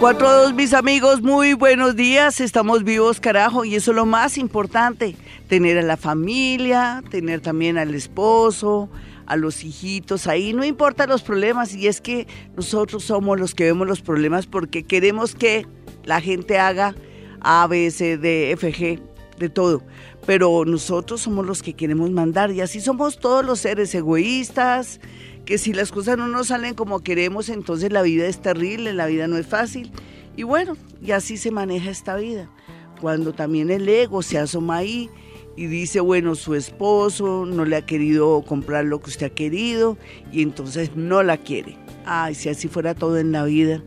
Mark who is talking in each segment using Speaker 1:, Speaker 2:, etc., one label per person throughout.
Speaker 1: 4-2, mis amigos, muy buenos días. Estamos vivos, carajo, y eso es lo más importante. Tener a la familia, tener también al esposo, a los hijitos ahí. No importa los problemas, y es que nosotros somos los que vemos los problemas porque queremos que la gente haga A, B, C, D, F, G, de todo. Pero nosotros somos los que queremos mandar, y así somos todos los seres egoístas que si las cosas no nos salen como queremos, entonces la vida es terrible, la vida no es fácil. Y bueno, y así se maneja esta vida. Cuando también el ego se asoma ahí y dice, bueno, su esposo no le ha querido comprar lo que usted ha querido y entonces no la quiere. Ay, si así fuera todo en la vida.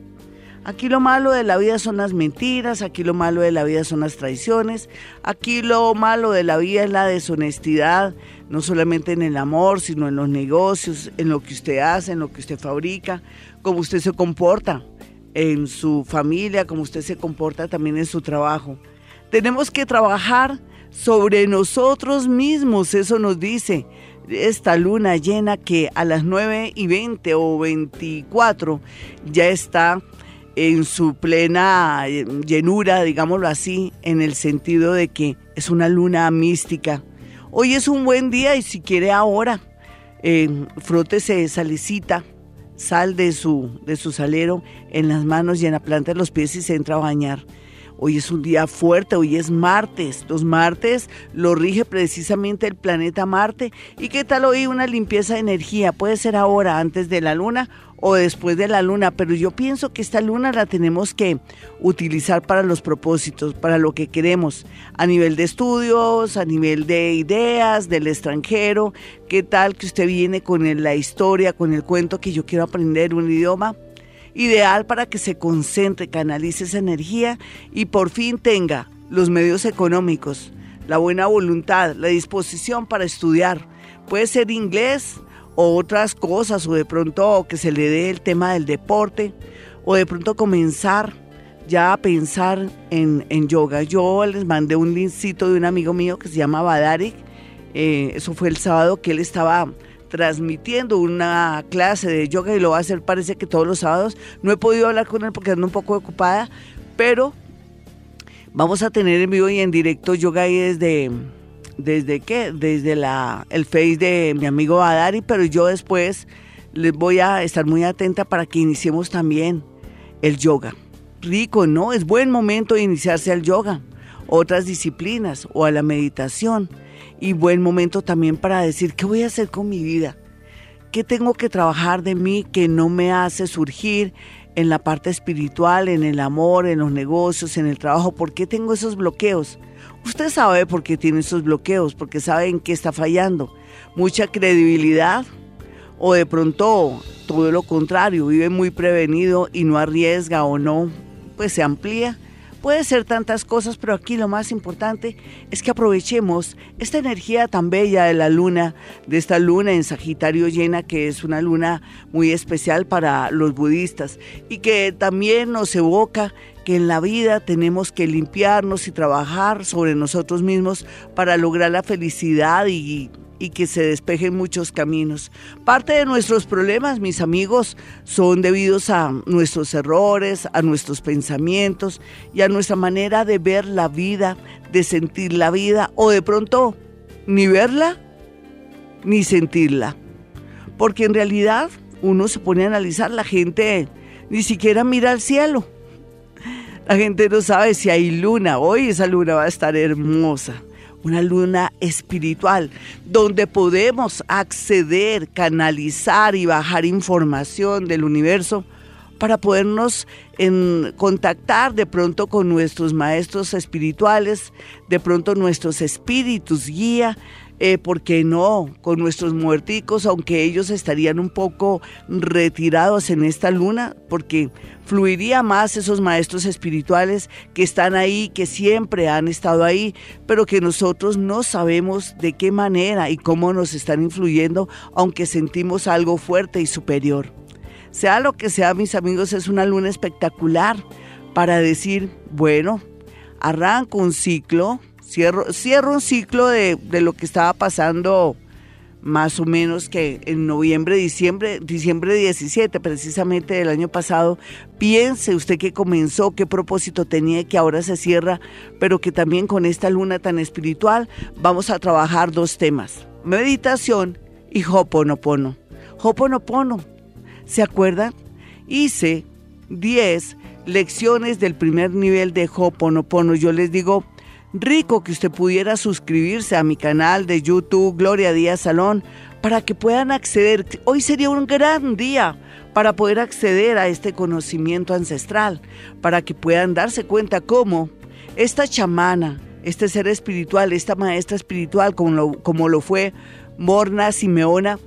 Speaker 1: Aquí lo malo de la vida son las mentiras, aquí lo malo de la vida son las traiciones, aquí lo malo de la vida es la deshonestidad, no solamente en el amor, sino en los negocios, en lo que usted hace, en lo que usted fabrica, cómo usted se comporta en su familia, cómo usted se comporta también en su trabajo. Tenemos que trabajar sobre nosotros mismos, eso nos dice esta luna llena que a las 9 y 20 o 24 ya está en su plena llenura, digámoslo así, en el sentido de que es una luna mística, Hoy es un buen día y si quiere ahora, eh, frótese salicita, sal de su, de su salero en las manos y en la planta de los pies y se entra a bañar. Hoy es un día fuerte, hoy es martes. Los martes lo rige precisamente el planeta Marte. ¿Y qué tal hoy una limpieza de energía? Puede ser ahora, antes de la luna o después de la luna, pero yo pienso que esta luna la tenemos que utilizar para los propósitos, para lo que queremos, a nivel de estudios, a nivel de ideas, del extranjero. ¿Qué tal que usted viene con la historia, con el cuento que yo quiero aprender un idioma? ideal para que se concentre, canalice esa energía y por fin tenga los medios económicos, la buena voluntad, la disposición para estudiar. Puede ser inglés otras cosas, o de pronto que se le dé el tema del deporte, o de pronto comenzar ya a pensar en, yoga. Yo les mandé un lincito de un amigo mío que se llama Badarik, eh, eso fue el sábado que él estaba transmitiendo una clase de yoga y lo va a hacer parece que todos los sábados. No he podido hablar con él porque ando un poco ocupada, pero vamos a tener en vivo y en directo yoga ahí desde desde qué? Desde la el face de mi amigo Adari, pero yo después les voy a estar muy atenta para que iniciemos también el yoga. Rico, ¿no? Es buen momento de iniciarse al yoga, otras disciplinas o a la meditación y buen momento también para decir qué voy a hacer con mi vida, qué tengo que trabajar de mí que no me hace surgir en la parte espiritual, en el amor, en los negocios, en el trabajo, ¿por qué tengo esos bloqueos? Usted sabe por qué tiene esos bloqueos, porque sabe en qué está fallando. Mucha credibilidad o de pronto todo lo contrario, vive muy prevenido y no arriesga o no, pues se amplía Puede ser tantas cosas, pero aquí lo más importante es que aprovechemos esta energía tan bella de la luna, de esta luna en Sagitario llena, que es una luna muy especial para los budistas y que también nos evoca que en la vida tenemos que limpiarnos y trabajar sobre nosotros mismos para lograr la felicidad y que se despejen muchos caminos. Parte de nuestros problemas, mis amigos, son debidos a nuestros errores, a nuestros pensamientos y a nuestra manera de ver la vida, de sentir la vida o de pronto ni verla ni sentirla. Porque en realidad uno se pone a analizar, la gente ni siquiera mira al cielo. La gente no sabe si hay luna. Hoy esa luna va a estar hermosa una luna espiritual, donde podemos acceder, canalizar y bajar información del universo para podernos en, contactar de pronto con nuestros maestros espirituales, de pronto nuestros espíritus guía, eh, ¿por qué no? Con nuestros muerticos, aunque ellos estarían un poco retirados en esta luna, porque fluiría más esos maestros espirituales que están ahí, que siempre han estado ahí, pero que nosotros no sabemos de qué manera y cómo nos están influyendo, aunque sentimos algo fuerte y superior. Sea lo que sea, mis amigos, es una luna espectacular para decir, bueno, arranco un ciclo, cierro, cierro un ciclo de, de lo que estaba pasando más o menos que en noviembre, diciembre, diciembre 17 precisamente del año pasado, piense usted que comenzó, qué propósito tenía que ahora se cierra, pero que también con esta luna tan espiritual vamos a trabajar dos temas, meditación y Hoponopono. Hoponopono, ¿se acuerdan? Hice 10 lecciones del primer nivel de Hoponopono. Yo les digo, rico que usted pudiera suscribirse a mi canal de YouTube Gloria Díaz Salón para que puedan acceder. Hoy sería un gran día para poder acceder a este conocimiento ancestral, para que puedan darse cuenta cómo esta chamana, este ser espiritual, esta maestra espiritual, como lo, como lo fue Morna Simeona,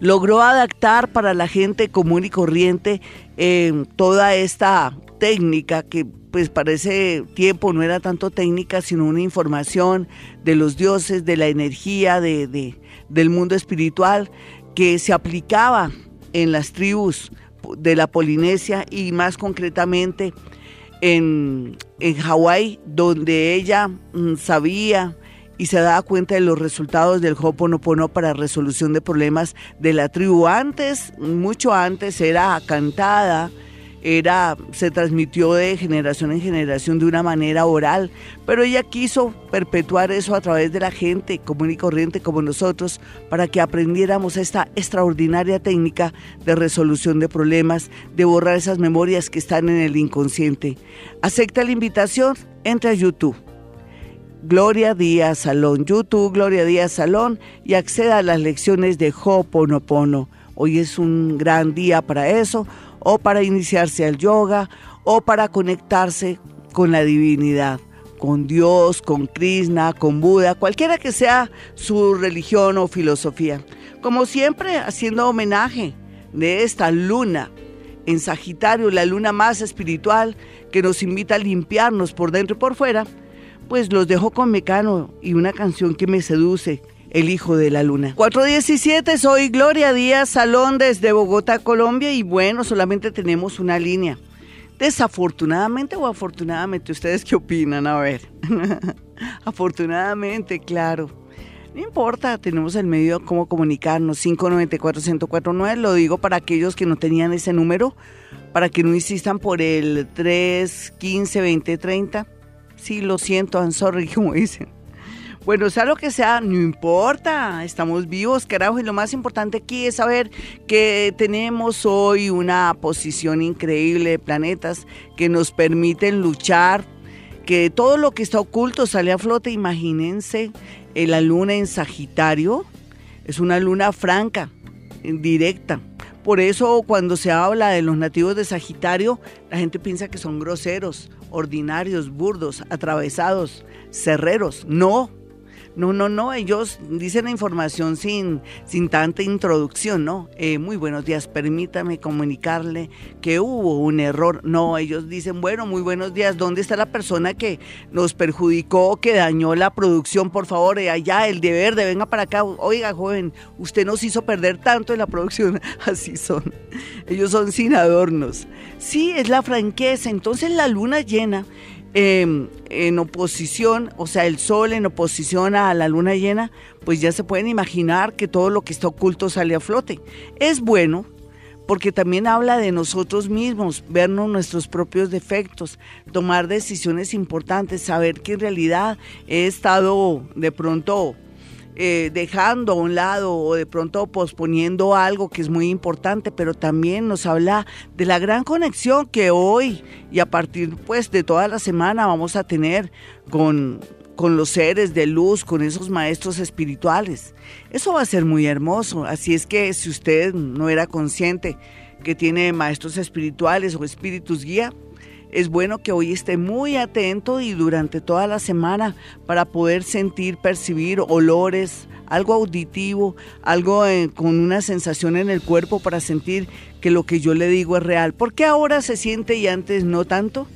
Speaker 1: logró adaptar para la gente común y corriente eh, toda esta técnica que pues para ese tiempo no era tanto técnica, sino una información de los dioses, de la energía, de, del mundo espiritual, que se aplicaba en las tribus de la Polinesia y más concretamente en, en Hawái, donde ella mm, sabía y se daba cuenta de los resultados del Hoponopono para resolución de problemas de la tribu. Antes, mucho antes, era cantada, era, se transmitió de generación en generación de una manera oral, pero ella quiso perpetuar eso a través de la gente común y corriente como nosotros para que aprendiéramos esta extraordinaria técnica de resolución de problemas, de borrar esas memorias que están en el inconsciente. Acepta la invitación, entra a YouTube. Gloria Díaz Salón, YouTube Gloria Díaz Salón y acceda a las lecciones de Ho'oponopono. Hoy es un gran día para eso o para iniciarse al yoga o para conectarse con la divinidad, con Dios, con Krishna, con Buda, cualquiera que sea su religión o filosofía. Como siempre, haciendo homenaje de esta luna en Sagitario, la luna más espiritual que nos invita a limpiarnos por dentro y por fuera, pues los dejo con Mecano y una canción que me seduce el hijo de la luna. 417, soy Gloria Díaz Salón desde Bogotá, Colombia y bueno, solamente tenemos una línea. Desafortunadamente o afortunadamente, ¿ustedes qué opinan? A ver. Afortunadamente, claro. No importa, tenemos el medio de cómo comunicarnos, 594-1049, lo digo para aquellos que no tenían ese número, para que no insistan por el 315-2030. Sí, lo siento, I'm sorry, como dicen. Bueno, sea lo que sea, no importa, estamos vivos, carajo, y lo más importante aquí es saber que tenemos hoy una posición increíble de planetas que nos permiten luchar, que todo lo que está oculto sale a flote. Imagínense eh, la luna en Sagitario, es una luna franca, directa. Por eso cuando se habla de los nativos de Sagitario, la gente piensa que son groseros, ordinarios, burdos, atravesados, cerreros. No, no, no, no, ellos dicen la información sin, sin tanta introducción, ¿no? Eh, muy buenos días, permítame comunicarle que hubo un error. No, ellos dicen, bueno, muy buenos días, ¿dónde está la persona que nos perjudicó, que dañó la producción? Por favor, eh, allá, el de verde, venga para acá. Oiga, joven, usted nos hizo perder tanto en la producción. Así son. Ellos son sin adornos. Sí, es la franqueza. Entonces la luna llena Em, en oposición, o sea, el sol en oposición a la luna llena, pues ya se pueden imaginar que todo lo que está oculto sale a flote. Es bueno porque también habla de nosotros mismos, vernos nuestros propios defectos, tomar decisiones importantes, saber que en realidad he estado de pronto eh, dejando a un lado o de pronto posponiendo algo que es muy importante, pero también nos habla de la gran conexión que hoy y a partir pues de toda la semana vamos a tener con, con los seres de luz, con esos maestros espirituales. Eso va a ser muy hermoso, así es que si usted no era consciente que tiene maestros espirituales o espíritus guía, es bueno que hoy esté muy atento y durante toda la semana para poder sentir, percibir olores, algo auditivo, algo eh, con una sensación en el cuerpo para sentir que lo que yo le digo es real. ¿Por qué ahora se siente y antes no tanto?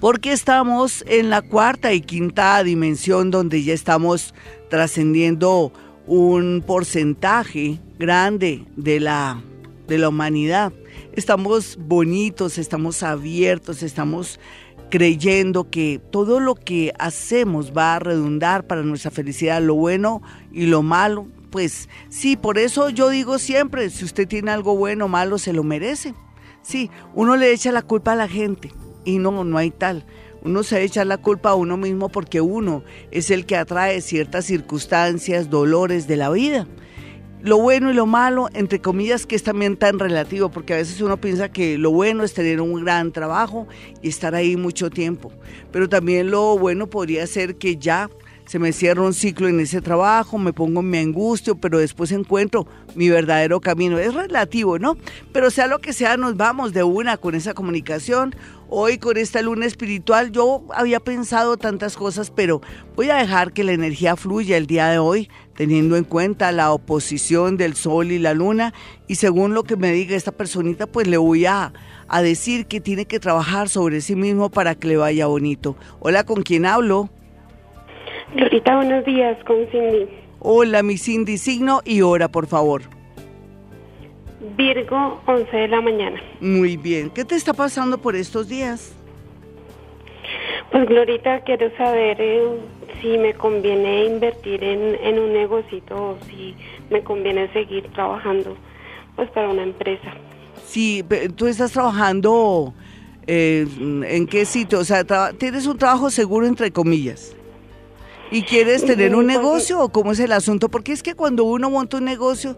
Speaker 1: Porque estamos en la cuarta y quinta dimensión donde ya estamos trascendiendo un porcentaje grande de la, de la humanidad. Estamos bonitos, estamos abiertos, estamos creyendo que todo lo que hacemos va a redundar para nuestra felicidad, lo bueno y lo malo. Pues sí, por eso yo digo siempre, si usted tiene algo bueno o malo, se lo merece. Sí, uno le echa la culpa a la gente y no, no hay tal. Uno se echa la culpa a uno mismo porque uno es el que atrae ciertas circunstancias, dolores de la vida. Lo bueno y lo malo, entre comillas, que es también tan relativo, porque a veces uno piensa que lo bueno es tener un gran trabajo y estar ahí mucho tiempo. Pero también lo bueno podría ser que ya se me cierra un ciclo en ese trabajo, me pongo en mi angustia, pero después encuentro mi verdadero camino. Es relativo, ¿no? Pero sea lo que sea, nos vamos de una con esa comunicación. Hoy con esta luna espiritual yo había pensado tantas cosas, pero voy a dejar que la energía fluya el día de hoy, teniendo en cuenta la oposición del sol y la luna. Y según lo que me diga esta personita, pues le voy a, a decir que tiene que trabajar sobre sí mismo para que le vaya bonito. Hola, ¿con quién hablo?
Speaker 2: Glorita, buenos días, con Cindy.
Speaker 1: Hola, mi Cindy, signo y hora, por favor.
Speaker 2: Virgo, 11 de la mañana.
Speaker 1: Muy bien. ¿Qué te está pasando por estos días?
Speaker 2: Pues Glorita, quiero saber eh, si me conviene invertir en, un negocito o si me conviene seguir trabajando pues para una empresa.
Speaker 1: Sí, tú estás trabajando eh, en qué sitio, o sea, tienes un trabajo seguro entre comillas. ¿Y quieres tener un negocio o cómo es el asunto? Porque es que cuando uno monta un negocio,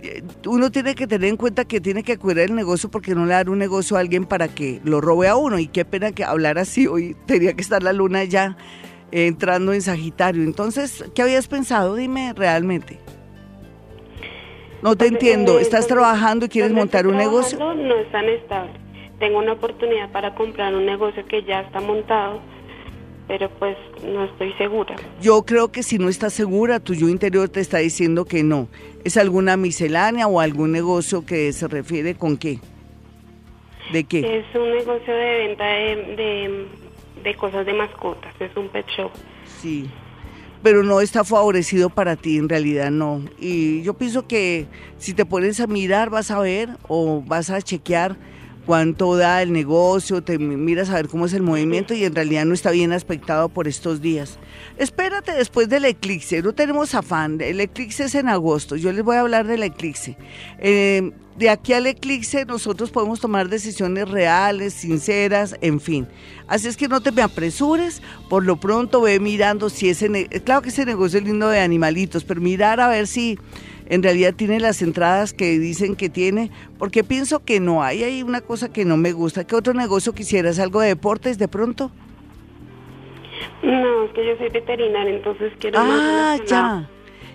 Speaker 1: eh, uno tiene que tener en cuenta que tiene que cuidar el negocio porque no le dar un negocio a alguien para que lo robe a uno. Y qué pena que hablar así, hoy tenía que estar la luna ya entrando en Sagitario. Entonces, ¿qué habías pensado? Dime realmente. No te pues, entiendo. Eh, ¿Estás trabajando y quieres montar un negocio?
Speaker 2: No es tan estable. Tengo una oportunidad para comprar un negocio que ya está montado pero pues no estoy segura.
Speaker 1: Yo creo que si no estás segura, tu yo interior te está diciendo que no. ¿Es alguna miscelánea o algún negocio que se refiere con qué? ¿De qué?
Speaker 2: Es un negocio de venta de, de, cosas de mascotas, es un pet shop.
Speaker 1: Sí, pero no está favorecido para ti, en realidad no. Y yo pienso que si te pones a mirar vas a ver o vas a chequear cuánto da el negocio, te miras a ver cómo es el movimiento y en realidad no está bien aspectado por estos días. Espérate después del eclipse, no tenemos afán, el eclipse es en agosto, yo les voy a hablar del eclipse. Eh, de aquí al eclipse nosotros podemos tomar decisiones reales, sinceras, en fin. Así es que no te me apresures, por lo pronto ve mirando si ese, claro que ese negocio es lindo de animalitos, pero mirar a ver si en realidad tiene las entradas que dicen que tiene, porque pienso que no hay, hay una cosa que no me gusta. ¿Qué otro negocio quisieras? ¿Algo de deportes de pronto?
Speaker 2: No, es que yo soy veterinaria, entonces quiero
Speaker 1: ah, ya.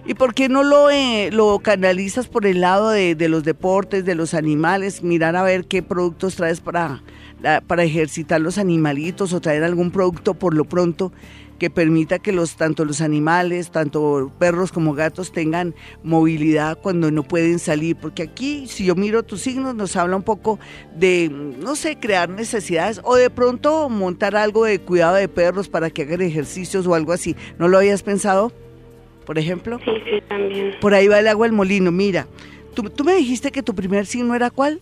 Speaker 1: ¿Y por qué no lo, eh, lo canalizas por el lado de, de, los deportes, de los animales? Mirar a ver qué productos traes para, para ejercitar los animalitos o traer algún producto por lo pronto que permita que los tanto los animales, tanto perros como gatos tengan movilidad cuando no pueden salir, porque aquí si yo miro tus signos nos habla un poco de no sé, crear necesidades o de pronto montar algo de cuidado de perros para que hagan ejercicios o algo así. ¿No lo habías pensado? Por ejemplo?
Speaker 2: Sí, sí, también.
Speaker 1: Por ahí va el agua al molino. Mira, tú, tú me dijiste que tu primer signo era cuál?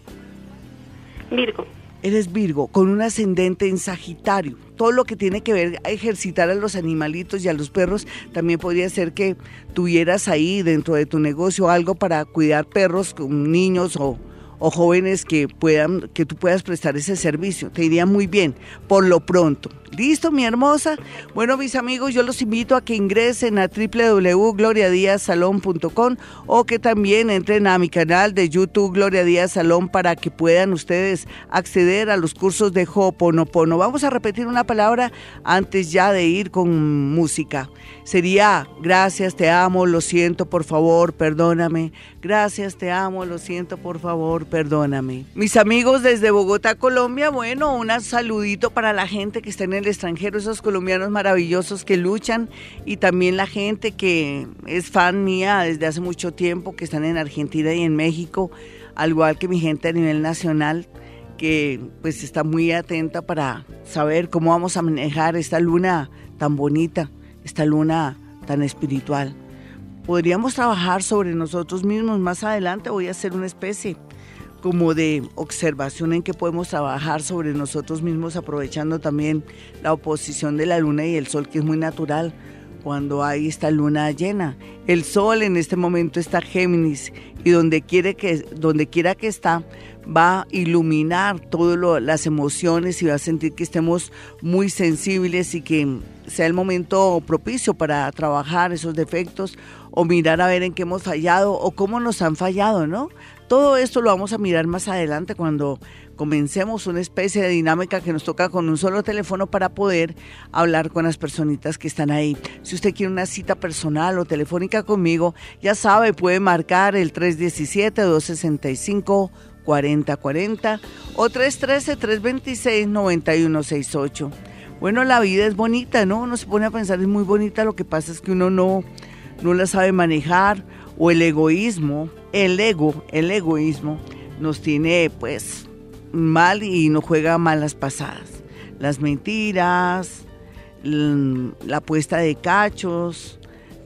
Speaker 2: Virgo.
Speaker 1: Eres Virgo, con un ascendente en Sagitario. Todo lo que tiene que ver a ejercitar a los animalitos y a los perros, también podría ser que tuvieras ahí dentro de tu negocio algo para cuidar perros, con niños o, o jóvenes que puedan, que tú puedas prestar ese servicio. Te iría muy bien, por lo pronto. Listo, mi hermosa. Bueno, mis amigos, yo los invito a que ingresen a www.gloriadiazsalon.com o que también entren a mi canal de YouTube Gloria Díaz Salón para que puedan ustedes acceder a los cursos de Ho'oponopono. Vamos a repetir una palabra antes ya de ir con música. Sería gracias, te amo, lo siento, por favor, perdóname. Gracias, te amo, lo siento, por favor, perdóname. Mis amigos desde Bogotá, Colombia, bueno, un saludito para la gente que está en el extranjero, esos colombianos maravillosos que luchan y también la gente que es fan mía desde hace mucho tiempo, que están en Argentina y en México, al igual que mi gente a nivel nacional que pues está muy atenta para saber cómo vamos a manejar esta luna tan bonita, esta luna tan espiritual. Podríamos trabajar sobre nosotros mismos más adelante, voy a hacer una especie como de observación en que podemos trabajar sobre nosotros mismos aprovechando también la oposición de la luna y el sol que es muy natural cuando hay esta luna llena. El sol en este momento está Géminis y donde, quiere que, donde quiera que está va a iluminar todas las emociones y va a sentir que estemos muy sensibles y que sea el momento propicio para trabajar esos defectos o mirar a ver en qué hemos fallado o cómo nos han fallado, ¿no? Todo esto lo vamos a mirar más adelante cuando comencemos una especie de dinámica que nos toca con un solo teléfono para poder hablar con las personitas que están ahí. Si usted quiere una cita personal o telefónica conmigo, ya sabe, puede marcar el 317-265-4040 o 313-326-9168. Bueno, la vida es bonita, ¿no? Uno se pone a pensar, es muy bonita, lo que pasa es que uno no, no la sabe manejar o el egoísmo el ego, el egoísmo, nos tiene pues mal y nos juega malas pasadas. Las mentiras, la puesta de cachos,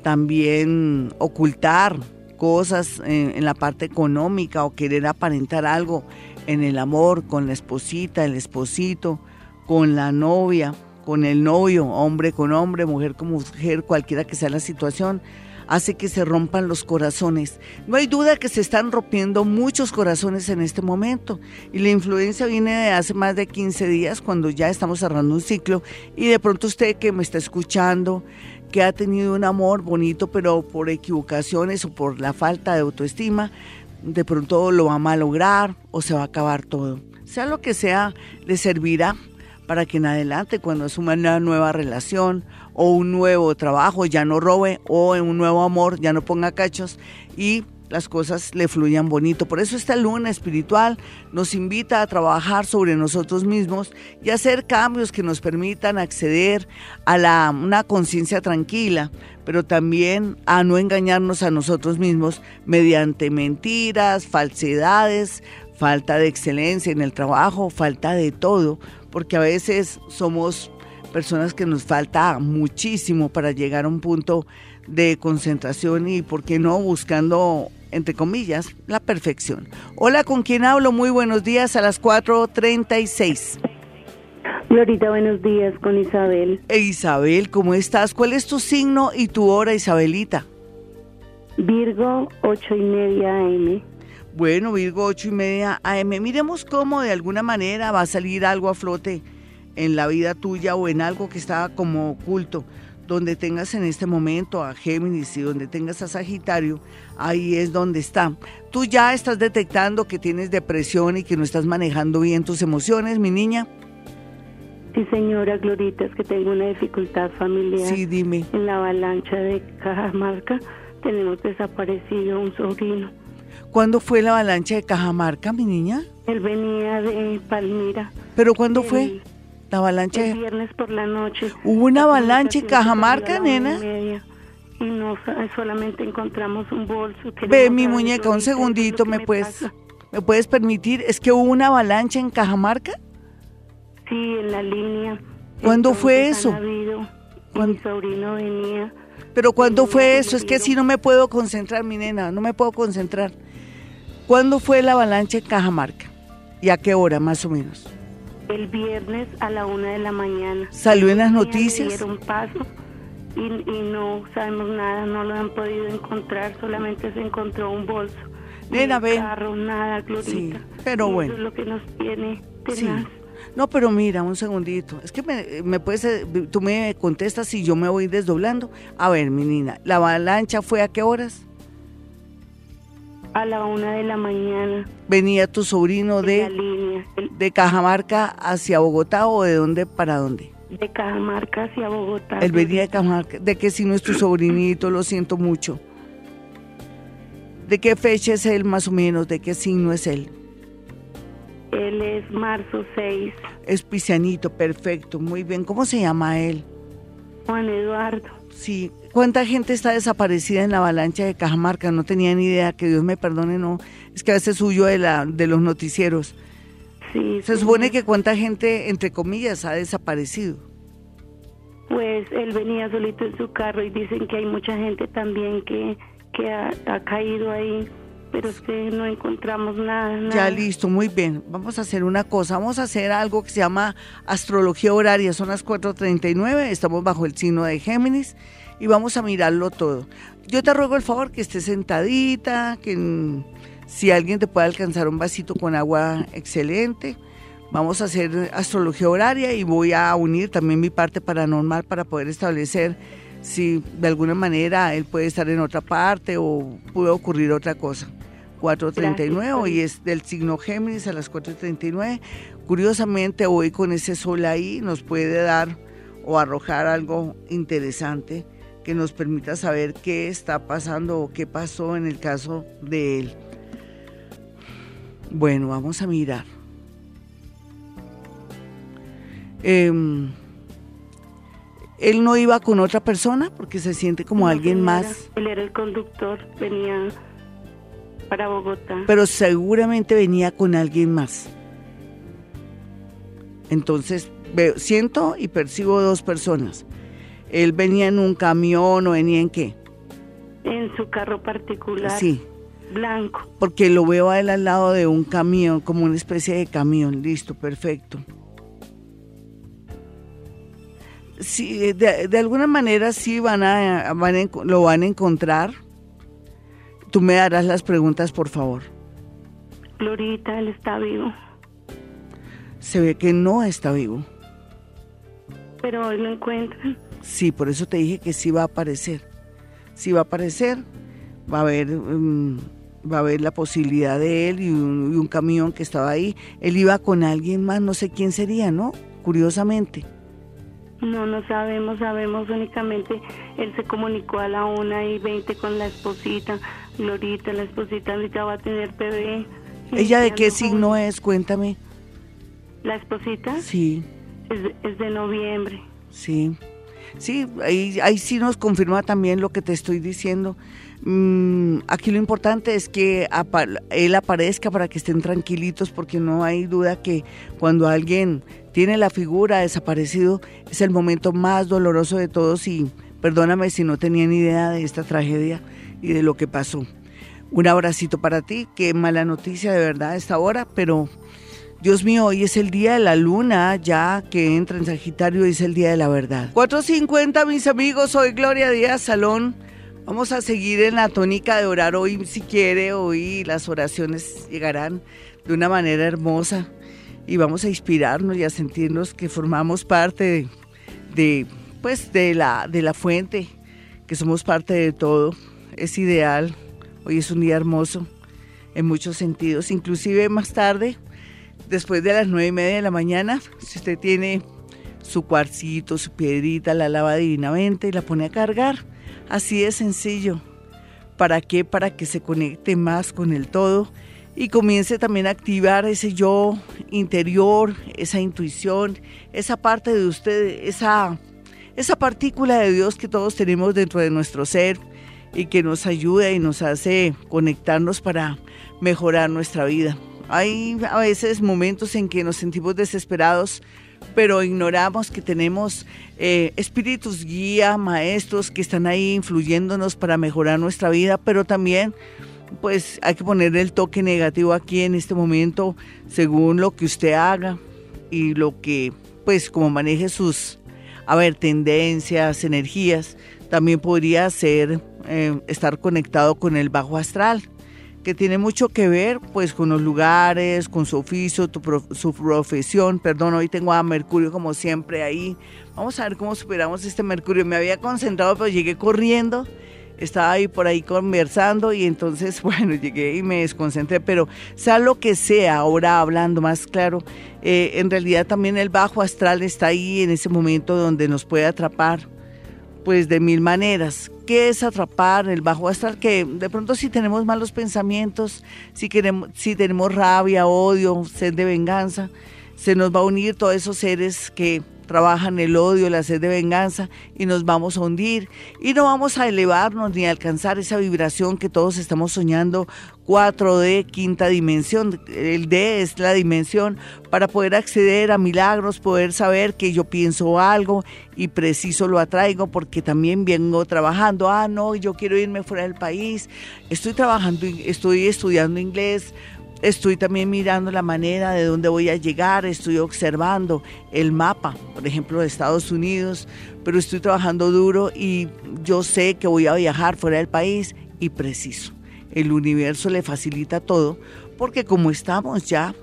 Speaker 1: también ocultar cosas en, la parte económica o querer aparentar algo en el amor con la esposita, el esposito, con la novia, con el novio, hombre con hombre, mujer con mujer, cualquiera que sea la situación hace que se rompan los corazones. No hay duda que se están rompiendo muchos corazones en este momento y la influencia viene de hace más de 15 días cuando ya estamos cerrando un ciclo y de pronto usted que me está escuchando, que ha tenido un amor bonito pero por equivocaciones o por la falta de autoestima, de pronto lo va a malograr o se va a acabar todo. Sea lo que sea, le servirá para que en adelante, cuando asuma una nueva relación o un nuevo trabajo, ya no robe, o en un nuevo amor, ya no ponga cachos y las cosas le fluyan bonito. Por eso esta luna espiritual nos invita a trabajar sobre nosotros mismos y hacer cambios que nos permitan acceder a la, una conciencia tranquila, pero también a no engañarnos a nosotros mismos mediante mentiras, falsedades, falta de excelencia en el trabajo, falta de todo, porque a veces somos personas que nos falta muchísimo para llegar a un punto de concentración y, ¿por qué no?, buscando, entre comillas, la perfección. Hola, ¿con quién hablo? Muy buenos días a las 4.36.
Speaker 3: Glorita, buenos días con Isabel.
Speaker 1: E Isabel, ¿cómo estás? ¿Cuál es tu signo y tu hora, Isabelita?
Speaker 3: Virgo, ocho y media AM.
Speaker 1: Bueno, Virgo, ocho y media AM. Miremos cómo de alguna manera va a salir algo a flote en la vida tuya o en algo que estaba como oculto, donde tengas en este momento a Géminis y donde tengas a Sagitario, ahí es donde está. Tú ya estás detectando que tienes depresión y que no estás manejando bien tus emociones, mi niña.
Speaker 3: Sí, señora Glorita, es que tengo una dificultad familiar.
Speaker 1: Sí, dime.
Speaker 3: En la avalancha de Cajamarca tenemos desaparecido un sobrino.
Speaker 1: ¿Cuándo fue la avalancha de Cajamarca, mi niña?
Speaker 3: Él venía de Palmira.
Speaker 1: ¿Pero cuándo fue? La avalancha.
Speaker 3: El viernes por la noche.
Speaker 1: ¿Hubo una avalancha en Cajamarca, nena?
Speaker 3: Y no solamente encontramos un bolso.
Speaker 1: Ve, mi muñeca, un segundito, ¿me, puedes, ¿me puedes permitir? ¿Es que hubo una avalancha en Cajamarca?
Speaker 3: Sí, en la línea.
Speaker 1: ¿Cuándo fue eso?
Speaker 3: Mi sobrino venía.
Speaker 1: Pero ¿cuándo fue eso? Es que así no me puedo concentrar, mi nena, no me puedo concentrar. ¿Cuándo fue la avalancha en Cajamarca? ¿Y a qué hora, más o menos?
Speaker 3: El viernes a la una de la mañana.
Speaker 1: ¿Salió en las noticias?
Speaker 3: Dieron paso y, y, no sabemos nada, no lo han podido encontrar, solamente se encontró un bolso.
Speaker 1: Nena,
Speaker 3: un carro, nada, Glorita.
Speaker 1: Sí, pero bueno.
Speaker 3: Eso es lo que nos tiene tenaz.
Speaker 1: No, pero mira, un segundito. Es que me, me puedes, eh, tú me contestas si yo me voy desdoblando. A ver, mi niña, ¿la avalancha fue a qué horas?
Speaker 3: A la una de la mañana.
Speaker 1: ¿Venía tu sobrino de,
Speaker 3: la línea.
Speaker 1: de Cajamarca hacia Bogotá o de dónde para dónde?
Speaker 3: De Cajamarca hacia Bogotá.
Speaker 1: Él venía de Cajamarca. ¿De qué signo es tu sobrinito? Lo siento mucho. ¿De qué fecha es él más o menos? ¿De qué signo es él?
Speaker 3: Él es marzo 6.
Speaker 1: Es Pisianito, perfecto, muy bien. ¿Cómo se llama él?
Speaker 3: Juan Eduardo.
Speaker 1: Sí. ¿Cuánta gente está desaparecida en la avalancha de Cajamarca? No tenía ni idea, que Dios me perdone, no. Es que a veces huyo de, la, de los noticieros.
Speaker 3: Sí.
Speaker 1: Se supone que cuánta gente, entre comillas, ha desaparecido.
Speaker 3: Pues él venía solito en su carro y dicen que hay mucha gente también que, que ha, ha caído ahí pero es que no encontramos nada, nada,
Speaker 1: Ya listo, muy bien. Vamos a hacer una cosa, vamos a hacer algo que se llama astrología horaria. Son las 4.39, estamos bajo el signo de Géminis y vamos a mirarlo todo. Yo te ruego el favor que estés sentadita, que si alguien te puede alcanzar un vasito con agua, excelente. Vamos a hacer astrología horaria y voy a unir también mi parte paranormal para poder establecer si de alguna manera él puede estar en otra parte o puede ocurrir otra cosa. 4.39, hoy es del signo Géminis a las 4.39. Curiosamente, hoy con ese sol ahí nos puede dar o arrojar algo interesante que nos permita saber qué está pasando o qué pasó en el caso de él. Bueno, vamos a mirar. Em, él no iba con otra persona porque se siente como
Speaker 3: No,
Speaker 1: alguien más.
Speaker 3: él era el conductor, venía para Bogotá.
Speaker 1: pero seguramente venía con alguien más. Entonces, veo, siento y percibo dos personas. Él venía en un camión o venía en qué?
Speaker 3: en su carro particular,
Speaker 1: Sí,
Speaker 3: blanco.
Speaker 1: porque lo veo a él al lado de un camión, como una especie de camión. Listo, perfecto. Sí, de, de alguna manera sí van a, van a lo van a encontrar. Tú me harás las preguntas, por favor.
Speaker 3: Glorita, él está vivo,
Speaker 1: Se ve que no está vivo.
Speaker 3: pero hoy lo encuentran.
Speaker 1: Sí, por eso te dije que sí va a aparecer. Sí va a aparecer, va a haber, mm, va a haber la posibilidad de él y un, y un camión que estaba ahí. Él iba con alguien más, no sé quién sería, ¿no? Curiosamente.
Speaker 3: No, no sabemos, sabemos únicamente, él se comunicó a la una y veinte con la esposita, Glorita, la esposita ahorita va a tener bebé.
Speaker 1: ¿Ella de qué signo es? Cuéntame.
Speaker 3: La esposita
Speaker 1: Sí,
Speaker 3: es, es de noviembre.
Speaker 1: sí. Sí, ahí, ahí sí nos confirma también lo que te estoy diciendo. Mm, aquí lo importante es que él aparezca para que estén tranquilitos porque no hay duda que cuando alguien tiene la figura desaparecido es el momento más doloroso de todos y perdóname si no tenía ni idea de esta tragedia y de lo que pasó. Un abracito para ti, qué mala noticia de verdad esta hora, pero Dios mío, hoy es el día de la luna, ya que entra en Sagitario, es el día de la verdad. 4.50, mis amigos, soy Gloria Díaz Salón. Vamos a seguir en la tónica de orar hoy, si quiere, hoy las oraciones llegarán de una manera hermosa y vamos a inspirarnos y a sentirnos que formamos parte de, de, pues, de la, de la fuente, que somos parte de todo. Es ideal, hoy es un día hermoso en muchos sentidos, inclusive más tarde después de las nueve y media de la mañana, si usted tiene su cuarcito, su piedrita, la lava divinamente y la pone a cargar. Así de sencillo. ¿Para qué? Para que se conecte más con el todo y comience también a activar ese yo interior, esa intuición, esa parte de usted, esa, esa partícula de Dios que todos tenemos dentro de nuestro ser y que nos ayuda y nos hace conectarnos para mejorar nuestra vida. Hay a veces momentos en que nos sentimos desesperados, pero ignoramos que tenemos eh, espíritus guía, maestros que están ahí influyéndonos para mejorar nuestra vida, pero también pues hay que poner el toque negativo aquí en este momento según lo que usted haga y lo que pues como maneje sus a ver tendencias, energías, también podría ser eh, estar conectado con el bajo astral que tiene mucho que ver pues con los lugares, con su oficio, su profesión. Perdón, hoy tengo a Mercurio como siempre ahí. Vamos a ver cómo superamos este Mercurio. Me había concentrado, pero llegué corriendo. Estaba ahí por ahí conversando y entonces, bueno, llegué y me desconcentré, pero sea lo que sea, ahora hablando más claro, eh, en realidad también el bajo astral está ahí en ese momento donde nos puede atrapar pues de mil maneras. ¿Qué es atrapar el bajo astral? Que de pronto si tenemos malos pensamientos, si, queremos, si tenemos rabia, odio, sed de venganza, se nos va a unir todos esos seres que trabajan el odio, la sed de venganza y nos vamos a hundir y no vamos a elevarnos ni a alcanzar esa vibración que todos estamos soñando 4D, quinta dimensión. El D es la dimensión para poder acceder a milagros, poder saber que yo pienso algo y preciso lo atraigo porque también vengo trabajando. Ah, no, yo quiero irme fuera del país. Estoy trabajando, estoy estudiando inglés Estoy también mirando la manera de dónde voy a llegar, estoy observando el mapa, por ejemplo, de Estados Unidos, pero estoy trabajando duro y yo sé que voy a viajar fuera del país y preciso. El universo le facilita todo porque como estamos ya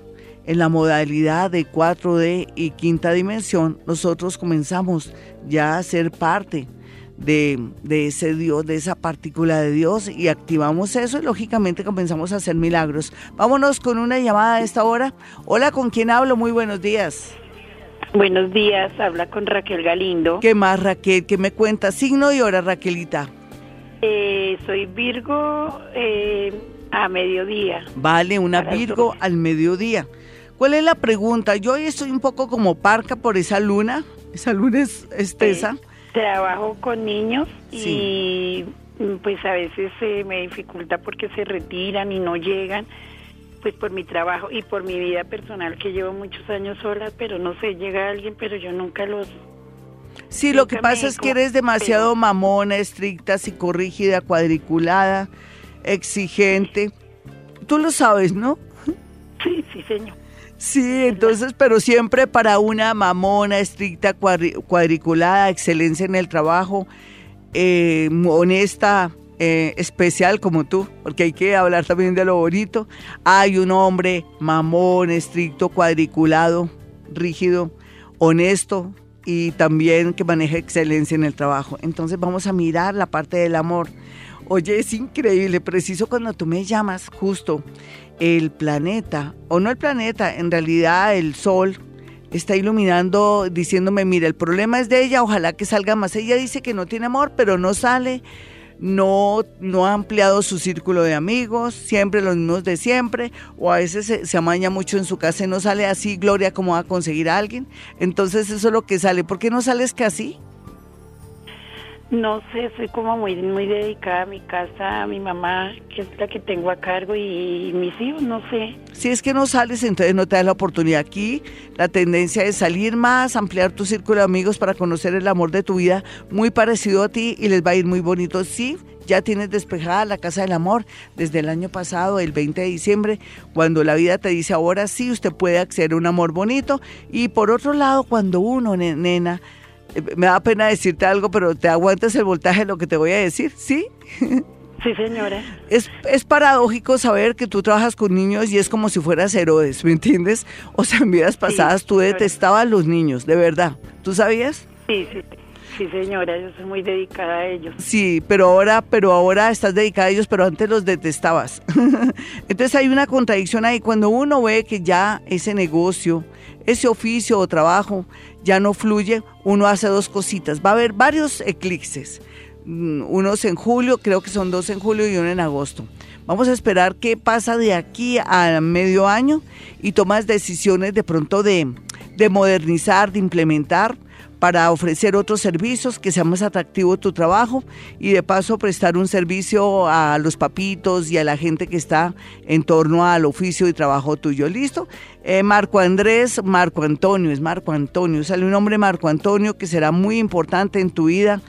Speaker 1: en la modalidad de 4D y quinta dimensión, nosotros comenzamos ya a ser parte de, ese Dios, de esa partícula de Dios y activamos eso y lógicamente comenzamos a hacer milagros. Vámonos con una llamada a esta hora. Hola, ¿con quién hablo? Muy buenos días.
Speaker 4: Buenos días, habla con Raquel Galindo.
Speaker 1: ¿Qué más, Raquel? ¿Qué me cuenta? Signo y hora, Raquelita.
Speaker 4: Eh, soy Virgo eh, a mediodía.
Speaker 1: Vale, una Virgo al mediodía. ¿Cuál es la pregunta? Yo hoy estoy un poco como parca por esa luna. Esa luna es espesa.
Speaker 4: Trabajo con niños y pues a veces se me dificulta porque se retiran y no llegan, pues por mi trabajo y por mi vida personal que llevo muchos años sola, pero no sé, llega alguien, pero yo nunca los...
Speaker 1: Sí, lo que pasa es que eres demasiado mamona, estricta, psicorrígida, cuadriculada, exigente. Tú lo sabes, ¿no?
Speaker 4: Sí, sí, señor.
Speaker 1: Sí, entonces, pero siempre para una mamona estricta, cuadriculada, excelencia en el trabajo, eh, honesta, eh, especial como tú, porque hay que hablar también de lo bonito. Hay un hombre mamón, estricto, cuadriculado, rígido, honesto y también que maneja excelencia en el trabajo. Entonces vamos a mirar la parte del amor. Oye, es increíble, preciso cuando tú me llamas, justo el planeta, o no el planeta, en realidad el sol, está iluminando, diciéndome, mira, el problema es de ella, ojalá que salga más. Ella dice que no tiene amor, pero no sale, no, no ha ampliado su círculo de amigos, siempre los mismos de siempre, o a veces se, amaña mucho en su casa y no sale así, Gloria, como va a conseguir a alguien. Entonces eso es lo que sale. ¿Por qué no sales que así?
Speaker 4: No sé, soy como muy muy dedicada a mi casa, a mi mamá, que es la que tengo a cargo, y, mis hijos, no sé.
Speaker 1: Si es que no sales, entonces no te das la oportunidad. Aquí la tendencia es salir más, ampliar tu círculo de amigos para conocer el amor de tu vida, muy parecido a ti, y les va a ir muy bonito. Sí, ya tienes despejada la casa del amor desde el año pasado, el 20 de diciembre, cuando la vida te dice ahora sí, usted puede acceder a un amor bonito. Y por otro lado, cuando uno, nena, me da pena decirte algo, pero te aguantas el voltaje de lo que te voy a decir, ¿sí?
Speaker 4: Sí, señora.
Speaker 1: Es, es paradójico saber que tú trabajas con niños y es como si fueras Herodes, ¿me entiendes? O sea, en vidas pasadas tú detestabas a los niños, de verdad. ¿Tú sabías?
Speaker 4: Sí, sí. Sí, señora, yo soy muy dedicada a ellos.
Speaker 1: Sí, pero ahora, pero ahora estás dedicada a ellos, pero antes los detestabas. Entonces hay una contradicción ahí. Cuando uno ve que ya ese negocio, ese oficio o trabajo ya no fluye, uno hace dos cositas. Va a haber varios eclipses, mm, unos en julio, creo que son dos en julio y uno en agosto. Vamos a esperar qué pasa de aquí a medio año y tomas decisiones de pronto de, de modernizar, de implementar para ofrecer otros servicios, que sea más atractivo tu trabajo y de paso prestar un servicio a los papitos y a la gente que está en torno al oficio y trabajo tuyo. ¿Listo? Eh, Marco Andrés, Marco Antonio, es Marco Antonio, sale un nombre Marco Antonio que será muy importante en tu vida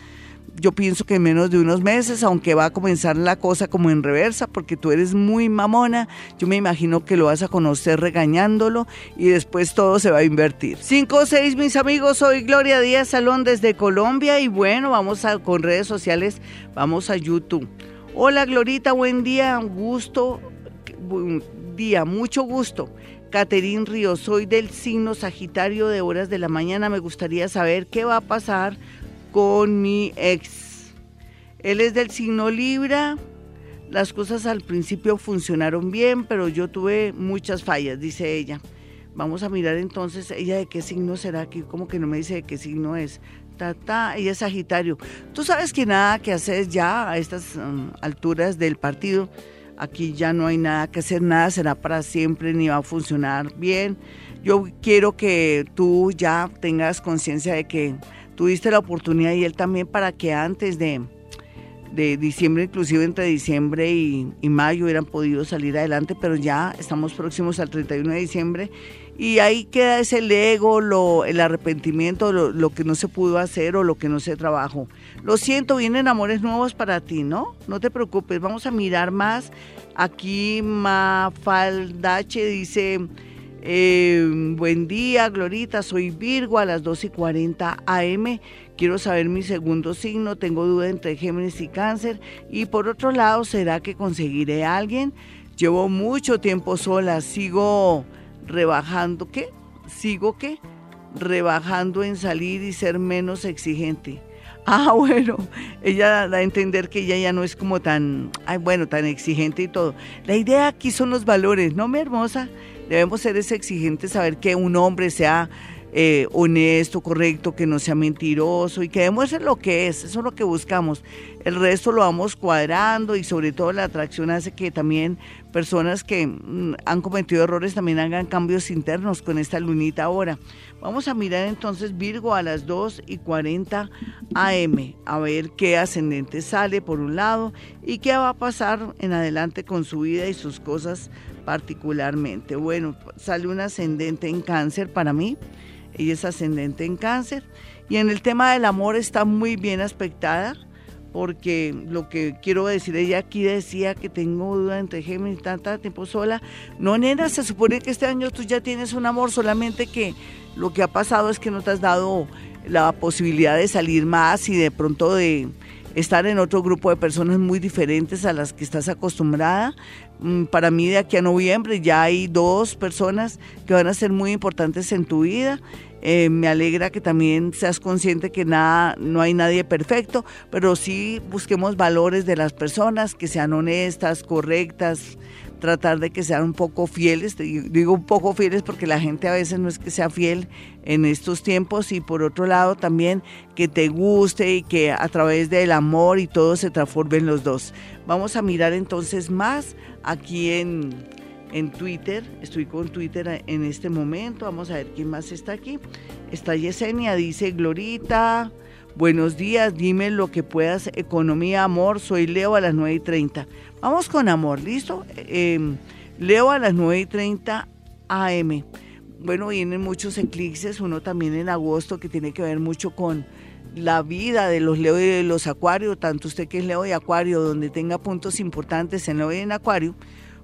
Speaker 1: yo pienso que en menos de unos meses, aunque va a comenzar la cosa como en reversa, porque tú eres muy mamona, yo me imagino que lo vas a conocer regañándolo y después todo se va a invertir. 5 o 6, mis amigos, soy Gloria Díaz Salón desde Colombia y bueno, vamos a, con redes sociales, vamos a YouTube. Hola Glorita, buen día, gusto día, mucho gusto. Caterín Ríos, soy del signo Sagitario de horas de la mañana. Me gustaría saber qué va a pasar con mi ex. Él es del signo Libra. Las cosas al principio funcionaron bien, pero yo tuve muchas fallas, dice ella. Vamos a mirar entonces ella de qué signo será aquí, como que no me dice de qué signo es. Ta, ella es Sagitario. Tú sabes que nada que hacer ya a estas um, alturas del partido. Aquí ya no hay nada que hacer, nada será para siempre ni va a funcionar bien. Yo quiero que tú ya tengas conciencia de que tuviste la oportunidad y él también para que antes de, de diciembre, inclusive entre diciembre y, mayo, hubieran podido salir adelante, pero ya estamos próximos al 31 de diciembre y ahí queda ese ego, lo, el arrepentimiento, lo, que no se pudo hacer o lo que no se trabajó. Lo siento, vienen amores nuevos para ti, ¿no? No te preocupes, vamos a mirar más. Aquí Mafaldache dice, eh, buen día, Glorita, soy Virgo a las 2 y 40 AM. Quiero saber mi segundo signo, tengo duda entre Géminis y Cáncer. Y por otro lado, ¿será que conseguiré a alguien? Llevo mucho tiempo sola, sigo rebajando, ¿qué? ¿Sigo qué? Rebajando en salir y ser menos exigente. Ah, bueno, ella da a entender que ella ya no es como tan, ay, bueno, tan exigente y todo. La idea aquí son los valores, ¿no, mi hermosa? Debemos ser exigentes, saber que un hombre sea eh, honesto, correcto, que no sea mentiroso y que demuestre lo que es. Eso es lo que buscamos. El resto lo vamos cuadrando y sobre todo la atracción hace que también personas que mm, han cometido errores también hagan cambios internos con esta lunita ahora. Vamos a mirar entonces Virgo a las 2 y 40 AM, a ver qué ascendente sale por un lado y qué va a pasar en adelante con su vida y sus cosas particularmente. Bueno, sale un ascendente en cáncer para mí ella es ascendente en cáncer. Y en el tema del amor está muy bien aspectada, porque lo que quiero decir, ella aquí decía que tengo duda entre Géminis, tanta tiempo sola. No, nena, se supone que este año tú ya tienes un amor, solamente que lo que ha pasado es que no te has dado la posibilidad de salir más y de pronto de estar en otro grupo de personas muy diferentes a las que estás acostumbrada. Mm, para mí de aquí a noviembre ya hay dos personas que van a ser muy importantes en tu vida. Eh, me alegra que también seas consciente que nada, no hay nadie perfecto, pero sí busquemos valores de las personas que sean honestas, correctas, tratar de que sean un poco fieles, digo un poco fieles porque la gente a veces no es que sea fiel en estos tiempos y por otro lado también que te guste y que a través del amor y todo se transformen los dos. Vamos a mirar entonces más aquí en, en Twitter, estoy con Twitter en este momento, vamos a ver quién más está aquí. Está Yesenia, dice Glorita, buenos días, dime lo que puedas, economía, amor, soy Leo a las 9 y 30. Vamos con amor, ¿listo? Em, leo a las 9 y 30 AM. Bueno, vienen muchos eclipses, uno también en agosto que tiene que ver mucho con la vida de los Leo y de los Acuario, tanto usted que es Leo y Acuario, donde tenga puntos importantes en Leo y en Acuario,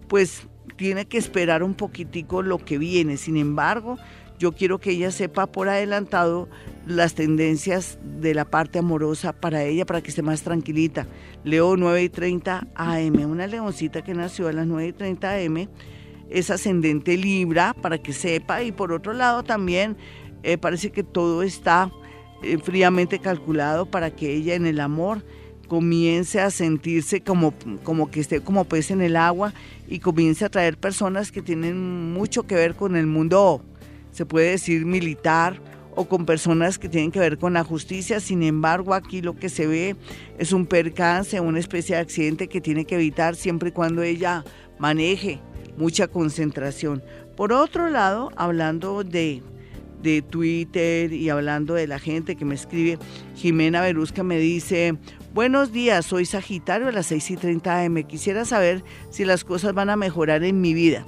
Speaker 1: pues tiene que esperar un poquitico lo que viene. Sin embargo, yo quiero que ella sepa por adelantado las tendencias de la parte amorosa para ella, para que esté más tranquilita. Leo 9 y 30 AM, una leoncita que nació a las 9 y 30 AM, es ascendente Libra, para que sepa, y por otro lado también eh, parece que todo está eh, fríamente calculado para que ella en el amor comience a sentirse como, como que esté como pez en el agua y comience a traer personas que tienen mucho que ver con el mundo se puede decir militar o con personas que tienen que ver con la justicia. Sin embargo, aquí lo que se ve es un percance, una especie de accidente que tiene que evitar siempre y cuando ella maneje mucha concentración. Por otro lado, hablando de, de Twitter y hablando de la gente que me escribe, Jimena Berusca me dice, buenos días, soy Sagitario a las 6 y 30 AM, quisiera saber si las cosas van a mejorar en mi vida.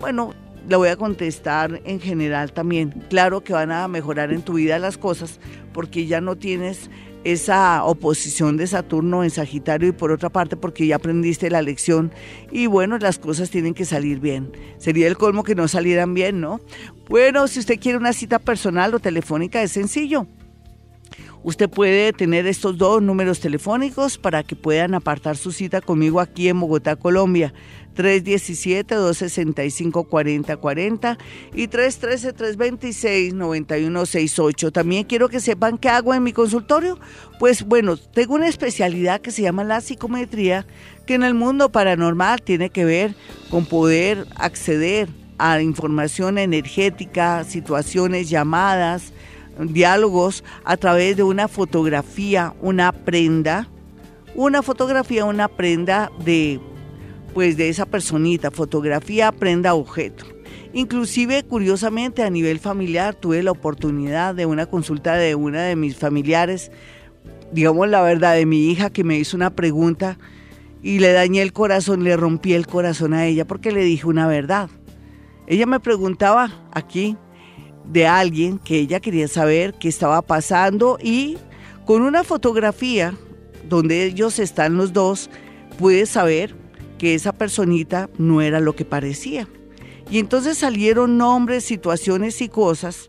Speaker 1: Bueno, le voy a contestar en general también. Claro que van a mejorar en tu vida las cosas porque ya no tienes esa oposición de Saturno en Sagitario y por otra parte porque ya aprendiste la lección y bueno, las cosas tienen que salir bien. Sería el colmo que no salieran bien, ¿no? Bueno, si usted quiere una cita personal o telefónica es sencillo. Usted puede tener estos dos números telefónicos para que puedan apartar su cita conmigo aquí en Bogotá, Colombia. 317-265-4040 y 313-326-9168. También quiero que sepan qué hago en mi consultorio. Pues bueno, tengo una especialidad que se llama la psicometría, que en el mundo paranormal tiene que ver con poder acceder a información energética, situaciones, llamadas, diálogos a través de una fotografía, una prenda, una fotografía, una prenda de pues de esa personita, fotografía, prenda, objeto. Inclusive, curiosamente, a nivel familiar, tuve la oportunidad de una consulta de una de mis familiares, digamos la verdad, de mi hija que me hizo una pregunta y le dañé el corazón, le rompí el corazón a ella porque le dije una verdad. Ella me preguntaba aquí de alguien que ella quería saber qué estaba pasando y con una fotografía donde ellos están los dos, pude saber que esa personita no era lo que parecía. Y entonces salieron nombres, situaciones y cosas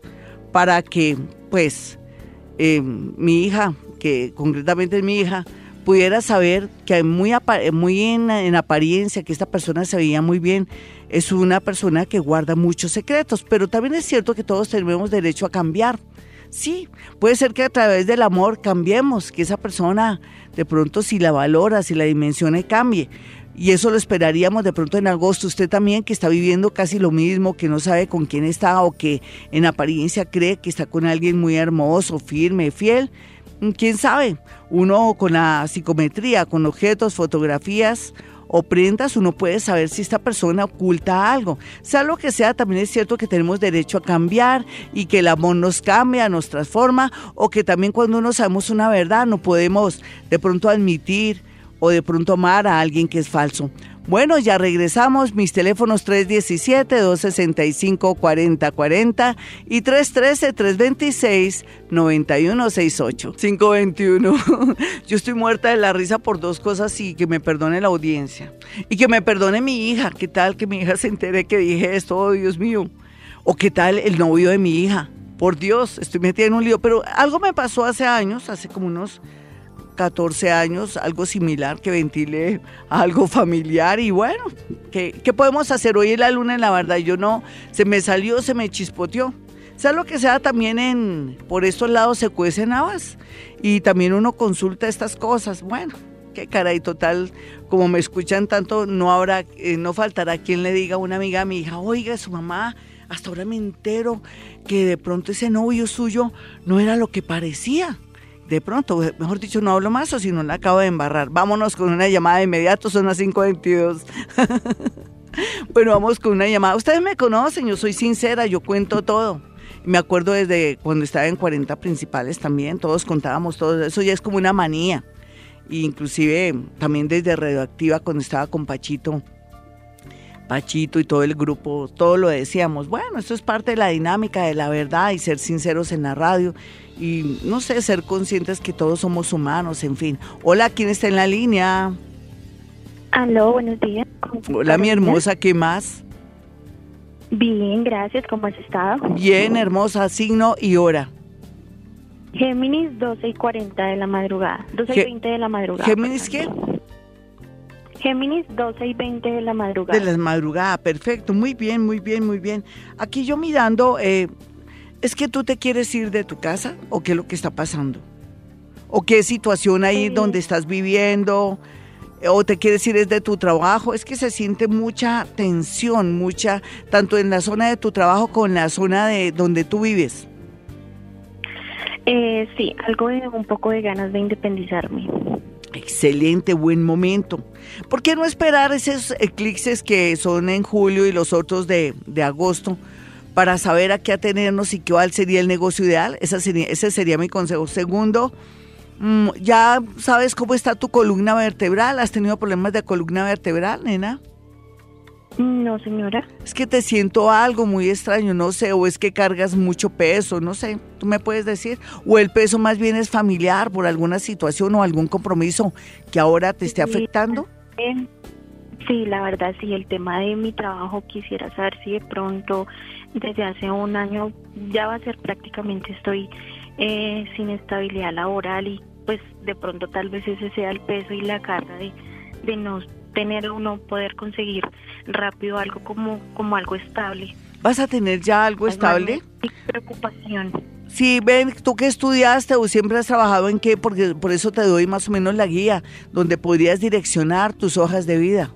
Speaker 1: para que, pues, eh, mi hija, que concretamente es mi hija, pudiera saber que muy, muy en, en, apariencia, que esta persona se veía muy bien, es una persona que guarda muchos secretos, pero también es cierto que todos tenemos derecho a cambiar. Sí, puede ser que a través del amor cambiemos, que esa persona de pronto si la valora, si la dimensiona cambie, y eso lo esperaríamos de pronto en agosto. Usted también que está viviendo casi lo mismo, que no sabe con quién está o que en apariencia cree que está con alguien muy hermoso, firme, fiel. Mm, ¿Quién sabe? Uno con la psicometría, con objetos, fotografías o prendas, uno puede saber si esta persona oculta algo. Sea lo que sea, también es cierto que tenemos derecho a cambiar y que el amor nos cambia, nos transforma, o que también cuando uno sabemos una verdad no podemos de pronto admitir o de pronto amar a alguien que es falso. Bueno, ya regresamos. Mis teléfonos 317-265-4040 y 313-326-9168. 521. Yo estoy muerta de la risa por dos cosas y que me perdone la audiencia. Y que me perdone mi hija. ¿Qué tal que mi hija se entere que dije esto? Oh, Dios mío. O qué tal el novio de mi hija. Por Dios, estoy metida en un lío. Pero algo me pasó hace años, hace como unos 14 años, algo similar, que ventile algo familiar y bueno, ¿qué, podemos hacer? Hoy es la luna en la verdad, yo no, se me salió, se me chispoteó. Sea lo que sea, también en, por estos lados se cuecen habas y también uno consulta estas cosas. Bueno, qué caray, total, como me escuchan tanto, no habrá, eh, no faltará quien le diga a una amiga a mi hija, oiga, su mamá, hasta ahora me entero que de pronto ese novio suyo no era lo que parecía de pronto, mejor dicho, no hablo más o si no la acabo de embarrar. Vámonos con una llamada de inmediato, son las 5.22. bueno, vamos con una llamada. Ustedes me conocen, yo soy sincera, yo cuento todo. Me acuerdo desde cuando estaba en 40 principales también, todos contábamos todo, eso ya es como una manía. inclusive también desde Radioactiva cuando estaba con Pachito, Pachito y todo el grupo, todo lo decíamos. Bueno, esto es parte de la dinámica de la verdad y ser sinceros en la radio y no sé, ser conscientes que todos somos humanos, en fin. Hola, ¿quién está en la línea?
Speaker 5: Aló, buenos días.
Speaker 1: Hola, mi hermosa, ¿qué más?
Speaker 5: Bien, gracias, ¿cómo has estado?
Speaker 1: Bien, hermosa, signo y hora.
Speaker 5: Géminis 12 y 40 de la madrugada, 12 y 20 de la madrugada.
Speaker 1: ¿Géminis qué?
Speaker 5: Géminis 12 y 20 de la madrugada.
Speaker 1: De la madrugada, perfecto, muy bien, muy bien, muy bien. Aquí yo mirando, eh, ¿Es que tú te quieres ir de tu casa o qué es lo que está pasando? ¿O qué situación hay donde estás viviendo? ¿O te quieres ir desde tu trabajo? Es que se siente mucha tensión, mucha, tanto en la zona de tu trabajo como en la zona de donde tú vives.
Speaker 5: Eh, sí, algo de un poco de ganas de independizarme.
Speaker 1: Excelente, buen momento. ¿Por qué no esperar esos eclipses que son en julio y los otros de, de agosto? para saber a qué atenernos y cuál sería el negocio ideal. Esa sería, ese sería mi consejo. Segundo, mm, ¿ya sabes cómo está tu columna vertebral? ¿Has tenido problemas de columna vertebral, nena?
Speaker 5: No, señora.
Speaker 1: Es que te siento algo muy extraño, no sé, o es que cargas mucho peso, no sé, tú me puedes decir, o el peso más bien es familiar por alguna situación o algún compromiso que ahora te esté afectando.
Speaker 5: Sí, la verdad sí, el tema de mi trabajo quisiera saber si de pronto desde hace un año ya va a ser prácticamente estoy eh, sin estabilidad laboral y pues de pronto tal vez ese sea el peso y la carga de, de no tener o no poder conseguir rápido algo como, como algo estable.
Speaker 1: ¿Vas a tener ya algo estable?
Speaker 5: preocupación.
Speaker 1: Sí, ven, tú que estudiaste o siempre has trabajado en qué, porque por eso te doy más o menos la guía, donde podrías direccionar tus hojas de vida.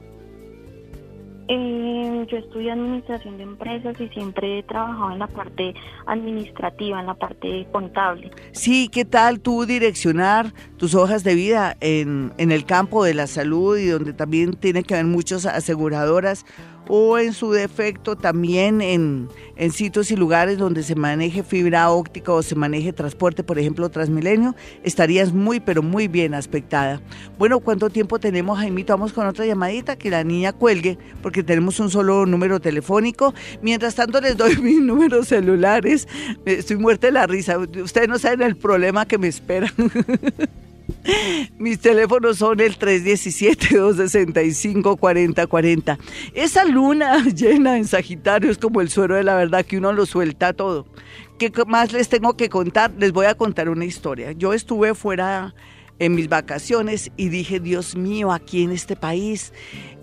Speaker 5: Eh, yo estudié administración de empresas y siempre he trabajado en la parte administrativa, en la parte contable.
Speaker 1: Sí, ¿qué tal tú direccionar tus hojas de vida en, en el campo de la salud y donde también tiene que haber muchas aseguradoras o en su defecto también en, sitios y lugares donde se maneje fibra óptica o se maneje transporte, por ejemplo, Transmilenio, estarías muy, pero muy bien aspectada. Bueno, ¿cuánto tiempo tenemos, Jaimito? Vamos con otra llamadita, que la niña cuelgue, porque tenemos un solo número telefónico. Mientras tanto, les doy mis números celulares. Estoy muerta de la risa. Ustedes no saben el problema que me espera. Mis teléfonos son el 317-265-4040. Esa luna llena en Sagitario es como el suero de la verdad que uno lo suelta todo. ¿Qué más les tengo que contar? Les voy a contar una historia. Yo estuve fuera en mis vacaciones y dije, Dios mío, aquí en este país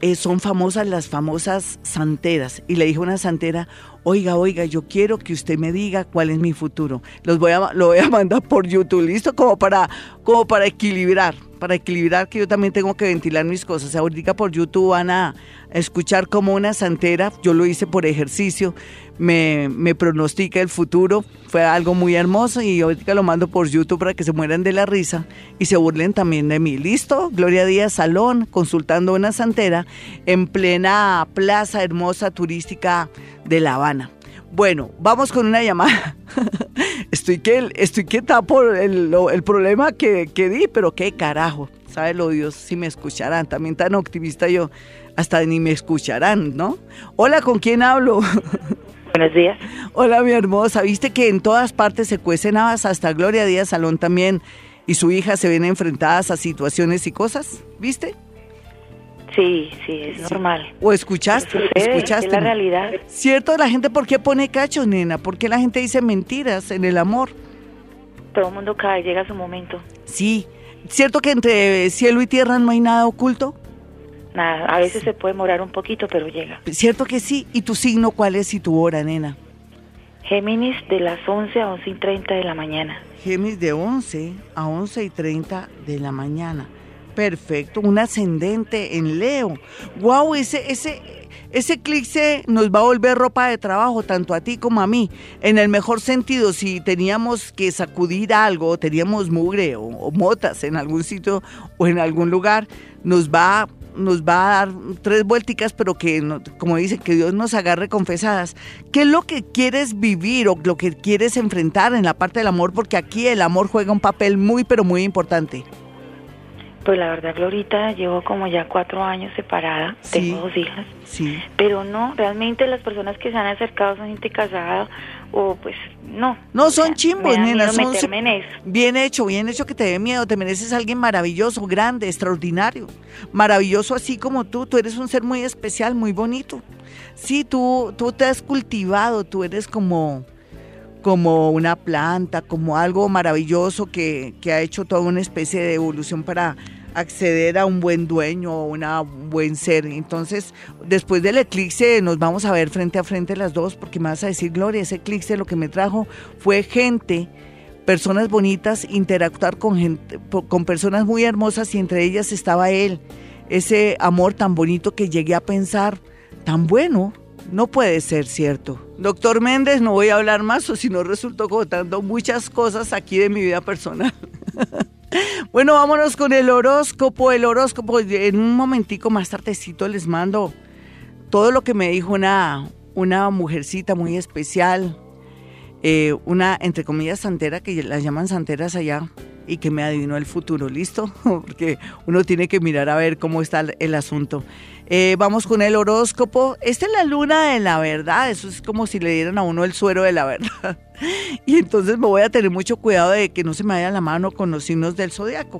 Speaker 1: eh, son famosas las famosas santeras. Y le dije a una santera, oiga, oiga, yo quiero que usted me diga cuál es mi futuro. Los voy a, lo voy a mandar por YouTube, ¿listo? Como para, como para equilibrar, para equilibrar que yo también tengo que ventilar mis cosas. Ahorita por YouTube van a escuchar como una santera, yo lo hice por ejercicio, me, me pronostica el futuro. Fue algo muy hermoso y ahorita lo mando por YouTube para que se mueran de la risa y se burlen también de mí. ¿Listo? Gloria Díaz Salón, consultando una santera en plena plaza hermosa turística de La Habana. Bueno, vamos con una llamada. estoy que estoy quieta por el, el problema que, que, di, pero qué carajo. ¿Sabe lo Dios si me escucharán? También tan optimista yo, hasta ni me escucharán, ¿no? Hola, ¿con quién hablo?
Speaker 6: Buenos días.
Speaker 1: Hola, mi hermosa. ¿Viste que en todas partes se cuecen habas? Hasta Gloria Díaz Salón también y su hija se ven enfrentadas a situaciones y cosas, ¿viste?
Speaker 6: Sí, sí, es normal.
Speaker 1: ¿O escuchaste? ¿Escuchaste?
Speaker 6: Es la realidad.
Speaker 1: ¿Cierto? La gente, ¿por qué pone cachos, nena? ¿Por qué la gente dice mentiras en el amor?
Speaker 6: Todo el mundo cae, llega su momento.
Speaker 1: Sí. ¿Cierto que entre cielo y tierra no hay nada oculto?
Speaker 6: Nada, a veces se puede morar un poquito, pero llega.
Speaker 1: ¿Cierto que sí? ¿Y tu signo cuál es y tu hora, nena?
Speaker 6: Géminis de las 11 a 11 y 30 de la mañana.
Speaker 1: Géminis de 11 a 11 y 30 de la mañana. Perfecto, un ascendente en Leo. Wow, ese, ese, ese eclipse nos va a volver ropa de trabajo, tanto a ti como a mí. En el mejor sentido, si teníamos que sacudir algo, teníamos mugre o, motas en algún sitio o en algún lugar, nos va nos va a dar tres vuelticas, pero que, como dice, que Dios nos agarre confesadas. ¿Qué es lo que quieres vivir o lo que quieres enfrentar en la parte del amor? Porque aquí el amor juega un papel muy, pero muy importante.
Speaker 6: Pues la verdad, Glorita, llevo como ya cuatro años separada, tengo dos hijas.
Speaker 1: Sí.
Speaker 6: Pero no, realmente las personas que se han acercado son gente casada o pues no.
Speaker 1: No, son chimbos, nena.
Speaker 6: Son,
Speaker 1: Bien hecho, bien hecho que te dé miedo. Te mereces a alguien maravilloso, grande, extraordinario. Maravilloso así como tú. Tú eres un ser muy especial, muy bonito. Sí, tú, tú te has cultivado, tú eres como como una planta, como algo maravilloso que, que, ha hecho toda una especie de evolución para acceder a un buen dueño o un buen ser. Entonces, después del eclipse nos vamos a ver frente a frente las dos, porque me vas a decir, Gloria, ese eclipse lo que me trajo fue gente, personas bonitas, interactuar con, gente, con personas muy hermosas y entre ellas estaba él. Ese amor tan bonito que llegué a pensar, tan bueno, no puede ser cierto. Doctor Méndez, no voy a hablar más o si no resultó contando muchas cosas aquí de mi vida personal. bueno, vámonos con el horóscopo. El horóscopo, en un momentico más tardecito les mando todo lo que me dijo una, una mujercita muy especial, eh, una, entre comillas, santera, que las llaman santeras allá, y que me adivinó el futuro, ¿listo? Porque uno tiene que mirar a ver cómo está el asunto. Eh, vamos con el horóscopo. Esta es la luna de la verdad. Eso es como si le dieran a uno el suero de la verdad. Y entonces me voy a tener mucho cuidado de que no se me vaya la mano con los signos del zodiaco.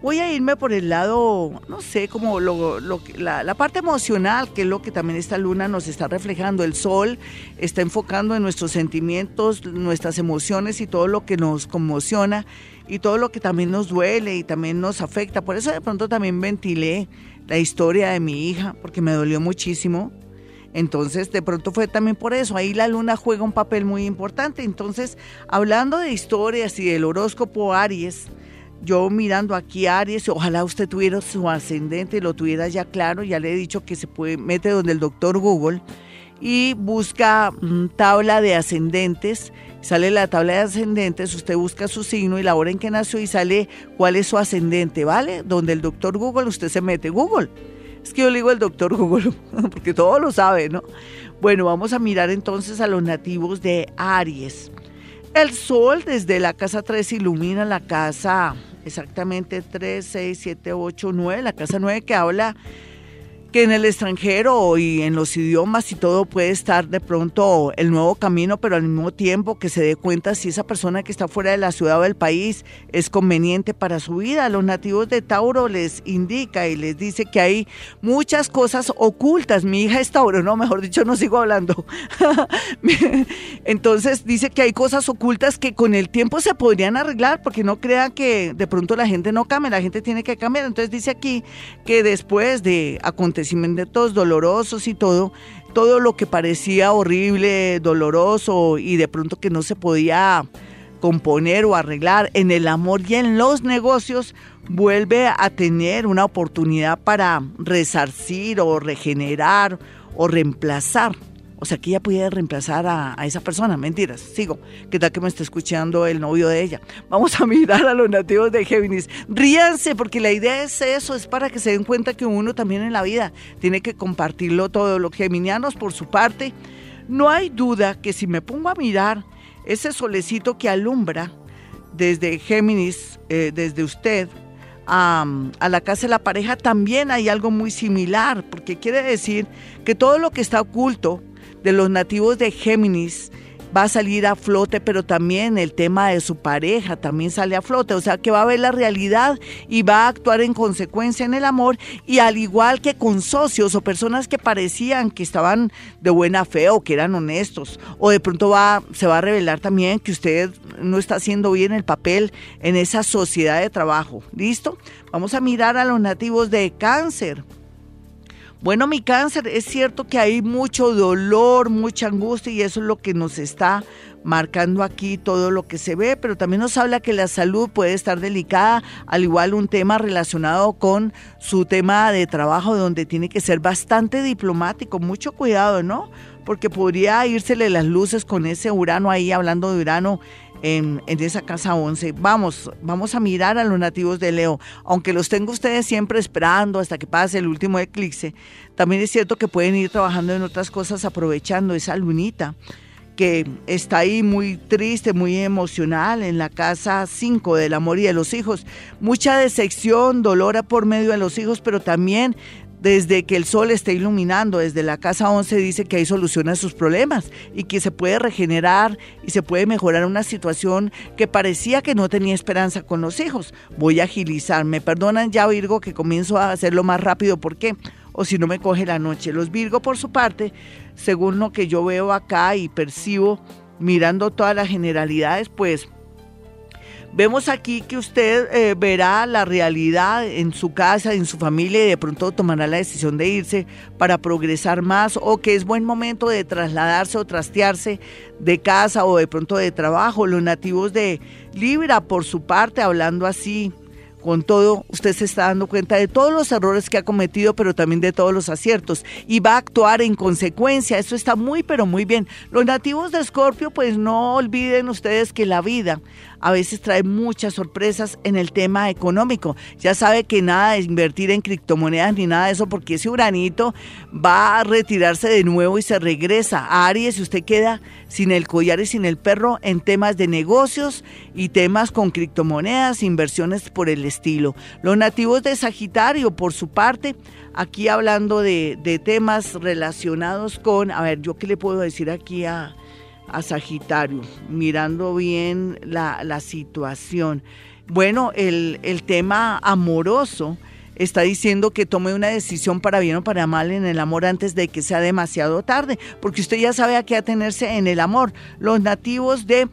Speaker 1: Voy a irme por el lado, no sé, como lo, la, la, parte emocional, que es lo que también esta luna nos está reflejando. El sol está enfocando en nuestros sentimientos, nuestras emociones y todo lo que nos conmociona y todo lo que también nos duele y también nos afecta. Por eso de pronto también ventilé la historia de mi hija, porque me dolió muchísimo. Entonces, de pronto fue también por eso. Ahí la luna juega un papel muy importante. Entonces, hablando de historias y del horóscopo Aries, yo mirando aquí Aries, ojalá usted tuviera su ascendente, lo tuviera ya claro, ya le he dicho que se puede, mete donde el doctor Google y busca mm, tabla de ascendentes, sale la tabla de ascendentes, usted busca su signo y la hora en que nació y sale cuál es su ascendente, ¿vale? Donde el doctor Google, usted se mete Google. Es que yo le digo el doctor Google, porque todo lo sabe, ¿no? Bueno, vamos a mirar entonces a los nativos de Aries. El sol desde la casa 3 ilumina la casa exactamente 3, 6, 7, 8, 9, la casa 9 que habla que en el extranjero y en los idiomas y todo puede estar de pronto el nuevo camino, pero al mismo tiempo que se dé cuenta si esa persona que está fuera de la ciudad o del país es conveniente para su vida. Los nativos de Tauro les indica y les dice que hay muchas cosas ocultas. Mi hija es Tauro, no, mejor dicho, no sigo hablando. Entonces dice que hay cosas ocultas que con el tiempo se podrían arreglar, porque no crean que de pronto la gente no cambia, la gente tiene que cambiar. Entonces dice aquí que después de acontecer acontecimientos dolorosos y todo, todo lo que parecía horrible, doloroso y de pronto que no se podía componer o arreglar en el amor y en los negocios, vuelve a tener una oportunidad para resarcir o regenerar o reemplazar o sea, que ella pudiera reemplazar a, esa persona. Mentiras, sigo. ¿Qué tal que me está escuchando el novio de ella? Vamos a mirar a los nativos de Géminis. Ríanse, porque la idea es eso, es para que se den cuenta que uno también en la vida tiene que compartirlo todo. Los geminianos, por su parte, no hay duda que si me pongo a mirar ese solecito que alumbra desde Géminis, eh, desde usted, a, a, la casa de la pareja, también hay algo muy similar, porque quiere decir que todo lo que está oculto de los nativos de Géminis va a salir a flote, pero también el tema de su pareja también sale a flote, o sea que va a ver la realidad y va a actuar en consecuencia en el amor y al igual que con socios o personas que parecían que estaban de buena fe o que eran honestos, o de pronto va, se va a revelar también que usted no está haciendo bien el papel en esa sociedad de trabajo. ¿Listo? Vamos a mirar a los nativos de cáncer. Bueno, mi cáncer, es cierto que hay mucho dolor, mucha angustia y eso es lo que nos está marcando aquí todo lo que se ve, pero también nos habla que la salud puede estar delicada, al igual un tema relacionado con su tema de trabajo donde tiene que ser bastante diplomático, mucho cuidado, ¿no? Porque podría írsele las luces con ese Urano ahí, hablando de Urano en, esa casa 11. Vamos, vamos a mirar a los nativos de Leo. Aunque los tengo ustedes siempre esperando hasta que pase el último eclipse, también es cierto que pueden ir trabajando en otras cosas aprovechando esa lunita que está ahí muy triste, muy emocional en la casa 5 del amor y de los hijos. Mucha decepción, dolor por medio de los hijos, pero también desde que el sol esté iluminando, desde la casa 11 dice que hay solución a sus problemas y que se puede regenerar y se puede mejorar una situación que parecía que no tenía esperanza con los hijos. Voy a agilizar, me perdonan ya Virgo que comienzo a hacerlo más rápido, ¿por qué? O si no me coge la noche. Los Virgo por su parte, según lo que yo veo acá y percibo mirando todas las generalidades, pues Vemos aquí que usted eh, verá la realidad en su casa, en su familia y de pronto tomará la decisión de irse para progresar más o que es buen momento de trasladarse o trastearse de casa o de pronto de trabajo. Los nativos de Libra, por su parte, hablando así con todo, usted se está dando cuenta de todos los errores que ha cometido, pero también de todos los aciertos y va a actuar en consecuencia. Eso está muy, pero muy bien. Los nativos de Escorpio, pues no olviden ustedes que la vida a veces trae muchas sorpresas en el tema económico. Ya sabe que nada de invertir en criptomonedas ni nada de eso, porque ese uranito va a retirarse de nuevo y se regresa a Aries y usted queda sin el collar y sin el perro en temas de negocios y temas con criptomonedas, inversiones por el estilo. Los nativos de Sagitario, por su parte, aquí hablando de, de temas relacionados con, a ver, yo qué le puedo decir aquí a a Sagitario, mirando bien la, situación. bueno, el, el tema amoroso está diciendo que tome una decisión para bien o para mal en el amor antes de que sea demasiado tarde, porque usted ya sabe a qué atenerse en el amor. Los nativos de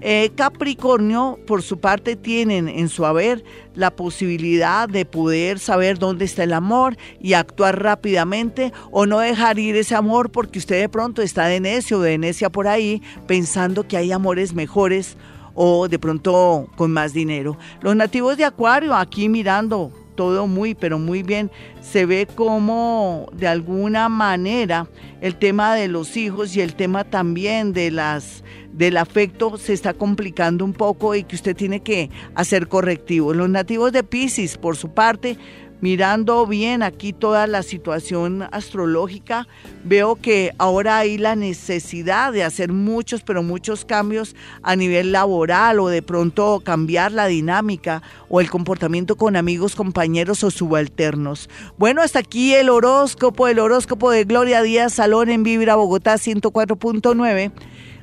Speaker 1: eh, Capricornio, por su parte, tienen en su haber la posibilidad de poder saber dónde está el amor y actuar rápidamente o no dejar ir ese amor porque usted de pronto está de necio o de necia por ahí pensando que hay amores mejores o de pronto con más dinero. Los nativos de Acuario, aquí mirando todo muy, pero muy bien. Se ve como de alguna manera el tema de los hijos y el tema también de las del afecto se está complicando un poco y que usted tiene que hacer correctivos. Los nativos de Pisces, por su parte, mirando bien aquí toda la situación astrológica, veo que ahora hay la necesidad de hacer muchos, pero muchos cambios a nivel laboral o de pronto cambiar la dinámica o el comportamiento con amigos, compañeros o subalternos. Bueno, hasta aquí el horóscopo, el horóscopo de Gloria Díaz Salón en Vibra Bogotá 104.9.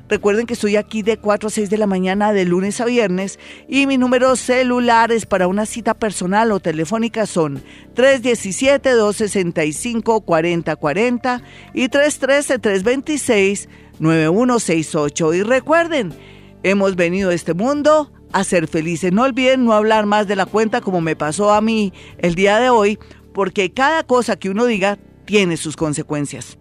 Speaker 1: Recuerden que estoy aquí de 4 a 6 de la mañana de lunes a viernes y mis números celulares para una cita personal o telefónica son 317-265-4040 y 313-326-9168. Y recuerden, hemos venido a este mundo a ser felices. No olviden no hablar más de la cuenta como me pasó a mí el día de hoy, porque cada cosa que uno diga tiene sus consecuencias.